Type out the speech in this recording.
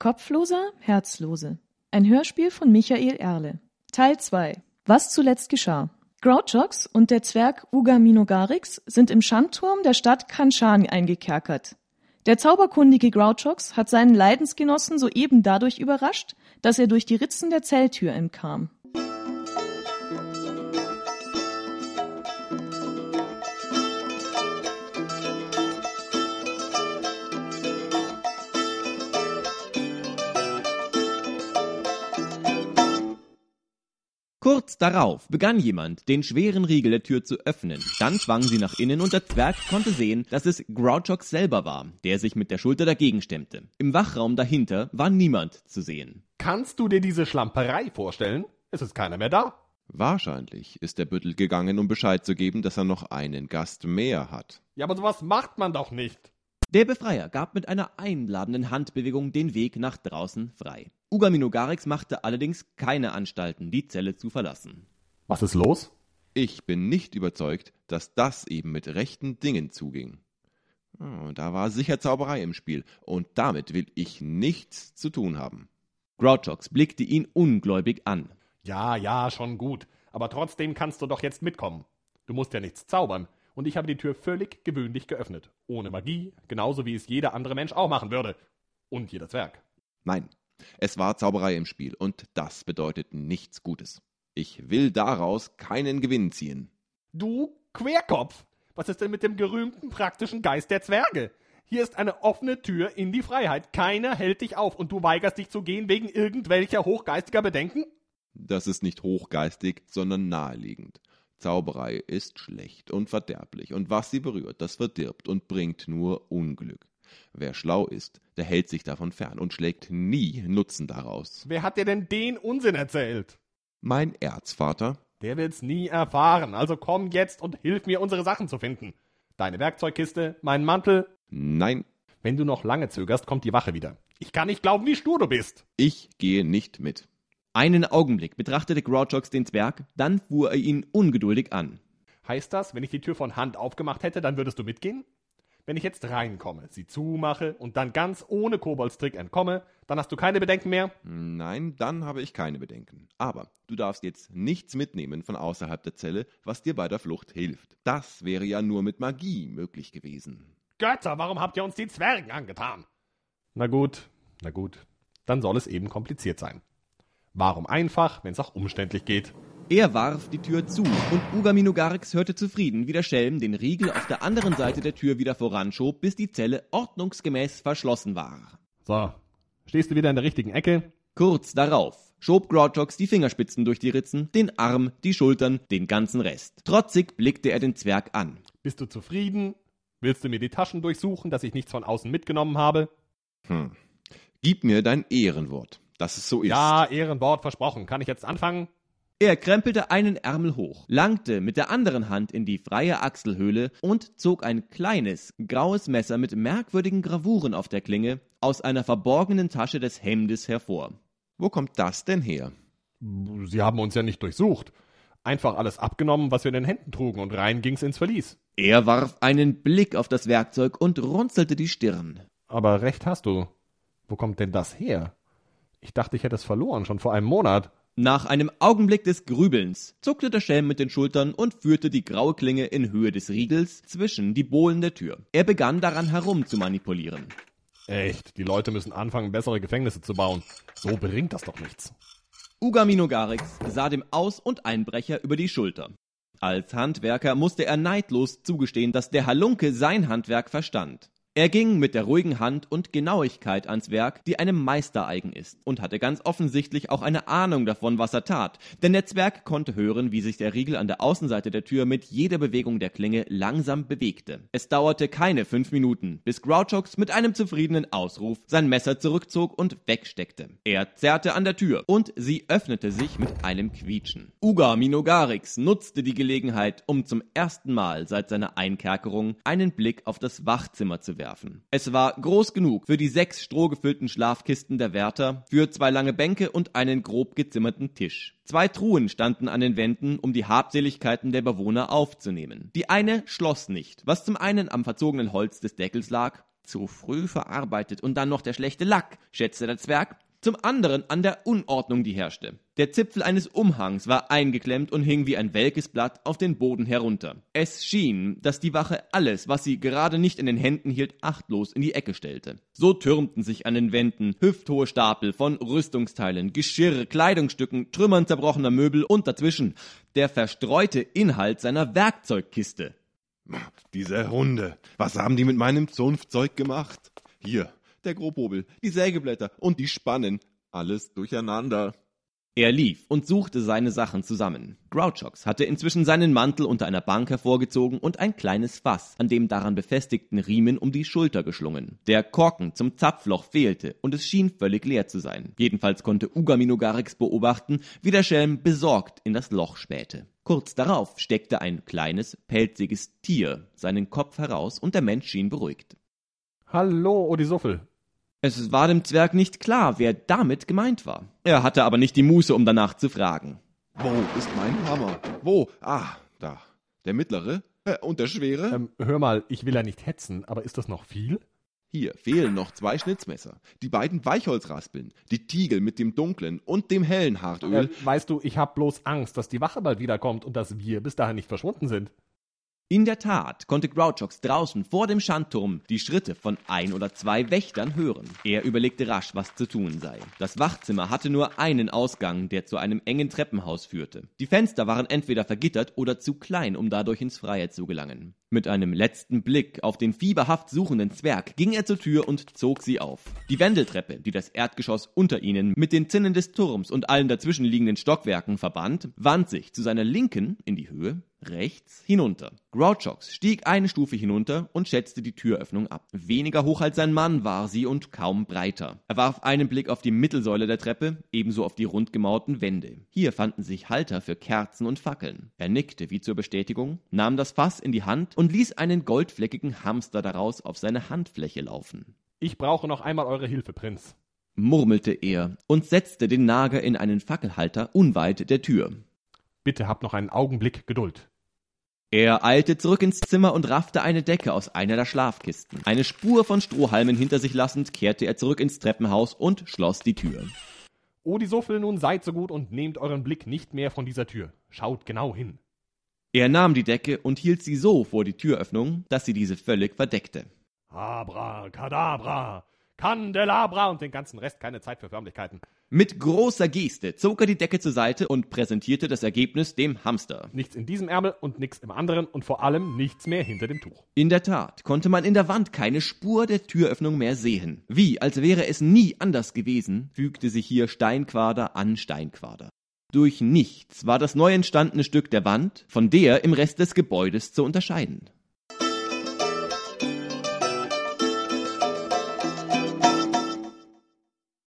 Kopfloser, Herzlose. Ein Hörspiel von Michael Erle. Teil 2. Was zuletzt geschah. Grouchox und der Zwerg Uga Minogarix sind im Schandturm der Stadt Kanshan eingekerkert. Der zauberkundige Grouchox hat seinen Leidensgenossen soeben dadurch überrascht, dass er durch die Ritzen der Zelltür entkam. Kurz darauf begann jemand, den schweren Riegel der Tür zu öffnen. Dann schwang sie nach innen und der Zwerg konnte sehen, dass es Grouchox selber war, der sich mit der Schulter dagegen stemmte. Im Wachraum dahinter war niemand zu sehen. Kannst du dir diese Schlamperei vorstellen? Es ist keiner mehr da. Wahrscheinlich ist der Büttel gegangen, um Bescheid zu geben, dass er noch einen Gast mehr hat. Ja, aber sowas macht man doch nicht. Der Befreier gab mit einer einladenden Handbewegung den Weg nach draußen frei. Ugaminogarix machte allerdings keine Anstalten, die Zelle zu verlassen. Was ist los? Ich bin nicht überzeugt, dass das eben mit rechten Dingen zuging. Oh, da war sicher Zauberei im Spiel, und damit will ich nichts zu tun haben. Grouchox blickte ihn ungläubig an. Ja, ja, schon gut. Aber trotzdem kannst du doch jetzt mitkommen. Du musst ja nichts zaubern. Und ich habe die Tür völlig gewöhnlich geöffnet. Ohne Magie, genauso wie es jeder andere Mensch auch machen würde. Und jeder Zwerg. Nein, es war Zauberei im Spiel, und das bedeutet nichts Gutes. Ich will daraus keinen Gewinn ziehen. Du Querkopf! Was ist denn mit dem gerühmten praktischen Geist der Zwerge? Hier ist eine offene Tür in die Freiheit. Keiner hält dich auf und du weigerst dich zu gehen wegen irgendwelcher hochgeistiger Bedenken? Das ist nicht hochgeistig, sondern naheliegend. Zauberei ist schlecht und verderblich, und was sie berührt, das verdirbt und bringt nur Unglück. Wer schlau ist, der hält sich davon fern und schlägt nie Nutzen daraus. Wer hat dir denn den Unsinn erzählt? Mein Erzvater. Der wird's nie erfahren, also komm jetzt und hilf mir, unsere Sachen zu finden. Deine Werkzeugkiste, mein Mantel. Nein. Wenn du noch lange zögerst, kommt die Wache wieder. Ich kann nicht glauben, wie stur du bist. Ich gehe nicht mit. Einen Augenblick betrachtete Grouchox den Zwerg, dann fuhr er ihn ungeduldig an. Heißt das, wenn ich die Tür von Hand aufgemacht hätte, dann würdest du mitgehen? Wenn ich jetzt reinkomme, sie zumache und dann ganz ohne Koboldstrick entkomme, dann hast du keine Bedenken mehr? Nein, dann habe ich keine Bedenken. Aber du darfst jetzt nichts mitnehmen von außerhalb der Zelle, was dir bei der Flucht hilft. Das wäre ja nur mit Magie möglich gewesen. Götter, warum habt ihr uns die Zwergen angetan? Na gut, na gut. Dann soll es eben kompliziert sein. Warum einfach, wenn es auch umständlich geht? Er warf die Tür zu und Ugaminogarix hörte zufrieden, wie der Schelm den Riegel auf der anderen Seite der Tür wieder voranschob, bis die Zelle ordnungsgemäß verschlossen war. So, stehst du wieder in der richtigen Ecke? Kurz darauf schob Grouchox die Fingerspitzen durch die Ritzen, den Arm, die Schultern, den ganzen Rest. Trotzig blickte er den Zwerg an. Bist du zufrieden? Willst du mir die Taschen durchsuchen, dass ich nichts von außen mitgenommen habe? Hm. Gib mir dein Ehrenwort dass es so ist. Ja, Ehrenwort versprochen. Kann ich jetzt anfangen? Er krempelte einen Ärmel hoch, langte mit der anderen Hand in die freie Achselhöhle und zog ein kleines, graues Messer mit merkwürdigen Gravuren auf der Klinge aus einer verborgenen Tasche des Hemdes hervor. Wo kommt das denn her? Sie haben uns ja nicht durchsucht. Einfach alles abgenommen, was wir in den Händen trugen, und rein ging's ins Verlies. Er warf einen Blick auf das Werkzeug und runzelte die Stirn. Aber recht hast du. Wo kommt denn das her? Ich dachte, ich hätte es verloren, schon vor einem Monat. Nach einem Augenblick des Grübelns zuckte der Schelm mit den Schultern und führte die graue Klinge in Höhe des Riegels zwischen die Bohlen der Tür. Er begann daran herum zu manipulieren. Echt, die Leute müssen anfangen, bessere Gefängnisse zu bauen. So bringt das doch nichts. Ugaminogarix sah dem Aus- und Einbrecher über die Schulter. Als Handwerker musste er neidlos zugestehen, dass der Halunke sein Handwerk verstand. Er ging mit der ruhigen Hand und Genauigkeit ans Werk, die einem Meister eigen ist, und hatte ganz offensichtlich auch eine Ahnung davon, was er tat, denn der Zwerg konnte hören, wie sich der Riegel an der Außenseite der Tür mit jeder Bewegung der Klinge langsam bewegte. Es dauerte keine fünf Minuten, bis Grouchox mit einem zufriedenen Ausruf sein Messer zurückzog und wegsteckte. Er zerrte an der Tür, und sie öffnete sich mit einem Quietschen. Uga Minogarix nutzte die Gelegenheit, um zum ersten Mal seit seiner Einkerkerung einen Blick auf das Wachzimmer zu werfen. Es war groß genug für die sechs strohgefüllten Schlafkisten der Wärter, für zwei lange Bänke und einen grob gezimmerten Tisch. Zwei Truhen standen an den Wänden, um die Habseligkeiten der Bewohner aufzunehmen. Die eine schloss nicht, was zum einen am verzogenen Holz des Deckels lag, Zu früh verarbeitet und dann noch der schlechte Lack, schätzte der Zwerg, zum anderen an der Unordnung, die herrschte. Der Zipfel eines Umhangs war eingeklemmt und hing wie ein welkes Blatt auf den Boden herunter. Es schien, dass die Wache alles, was sie gerade nicht in den Händen hielt, achtlos in die Ecke stellte. So türmten sich an den Wänden hüfthohe Stapel von Rüstungsteilen, Geschirr, Kleidungsstücken, Trümmern zerbrochener Möbel und dazwischen der verstreute Inhalt seiner Werkzeugkiste. Diese Hunde, was haben die mit meinem Zunftzeug gemacht? Hier, der Grobhobel, die Sägeblätter und die Spannen, alles durcheinander. Er lief und suchte seine Sachen zusammen. Grouchox hatte inzwischen seinen Mantel unter einer Bank hervorgezogen und ein kleines Fass an dem daran befestigten Riemen um die Schulter geschlungen. Der Korken zum Zapfloch fehlte und es schien völlig leer zu sein. Jedenfalls konnte Ugaminogarix beobachten, wie der Schelm besorgt in das Loch spähte. Kurz darauf steckte ein kleines, pelziges Tier seinen Kopf heraus und der Mensch schien beruhigt. Hallo, Odisuffel. Es war dem Zwerg nicht klar, wer damit gemeint war. Er hatte aber nicht die Muße, um danach zu fragen. Wo ist mein Hammer? Wo? Ah, da. Der mittlere? Äh, und der schwere? Ähm, hör mal, ich will ja nicht hetzen, aber ist das noch viel? Hier fehlen noch zwei Schnitzmesser, die beiden Weichholzraspeln, die Tiegel mit dem dunklen und dem hellen Hartöl. Äh, weißt du, ich hab bloß Angst, dass die Wache bald wiederkommt und dass wir bis dahin nicht verschwunden sind. In der Tat konnte Grouchox draußen vor dem Schandturm die Schritte von ein oder zwei Wächtern hören. Er überlegte rasch, was zu tun sei. Das Wachzimmer hatte nur einen Ausgang, der zu einem engen Treppenhaus führte. Die Fenster waren entweder vergittert oder zu klein, um dadurch ins Freie zu gelangen. Mit einem letzten Blick auf den fieberhaft suchenden Zwerg ging er zur Tür und zog sie auf. Die Wendeltreppe, die das Erdgeschoss unter ihnen mit den Zinnen des Turms und allen dazwischenliegenden Stockwerken verband, wand sich zu seiner Linken in die Höhe rechts hinunter. Grouchox stieg eine Stufe hinunter und schätzte die Türöffnung ab. Weniger hoch als sein Mann war sie und kaum breiter. Er warf einen Blick auf die Mittelsäule der Treppe, ebenso auf die rundgemauerten Wände. Hier fanden sich Halter für Kerzen und Fackeln. Er nickte wie zur Bestätigung, nahm das Fass in die Hand und ließ einen goldfleckigen Hamster daraus auf seine Handfläche laufen. Ich brauche noch einmal eure Hilfe, Prinz, murmelte er und setzte den Nager in einen Fackelhalter unweit der Tür. Bitte habt noch einen Augenblick Geduld. Er eilte zurück ins Zimmer und raffte eine Decke aus einer der Schlafkisten. Eine Spur von Strohhalmen hinter sich lassend, kehrte er zurück ins Treppenhaus und schloss die Tür. O die Suffel, nun seid so gut und nehmt euren Blick nicht mehr von dieser Tür. Schaut genau hin. Er nahm die Decke und hielt sie so vor die Türöffnung, dass sie diese völlig verdeckte. Abra, Kadabra, Candelabra und den ganzen Rest keine Zeit für Förmlichkeiten. Mit großer Geste zog er die Decke zur Seite und präsentierte das Ergebnis dem Hamster. Nichts in diesem Ärmel und nichts im anderen und vor allem nichts mehr hinter dem Tuch. In der Tat konnte man in der Wand keine Spur der Türöffnung mehr sehen. Wie, als wäre es nie anders gewesen, fügte sich hier Steinquader an Steinquader. Durch nichts war das neu entstandene Stück der Wand von der im Rest des Gebäudes zu unterscheiden.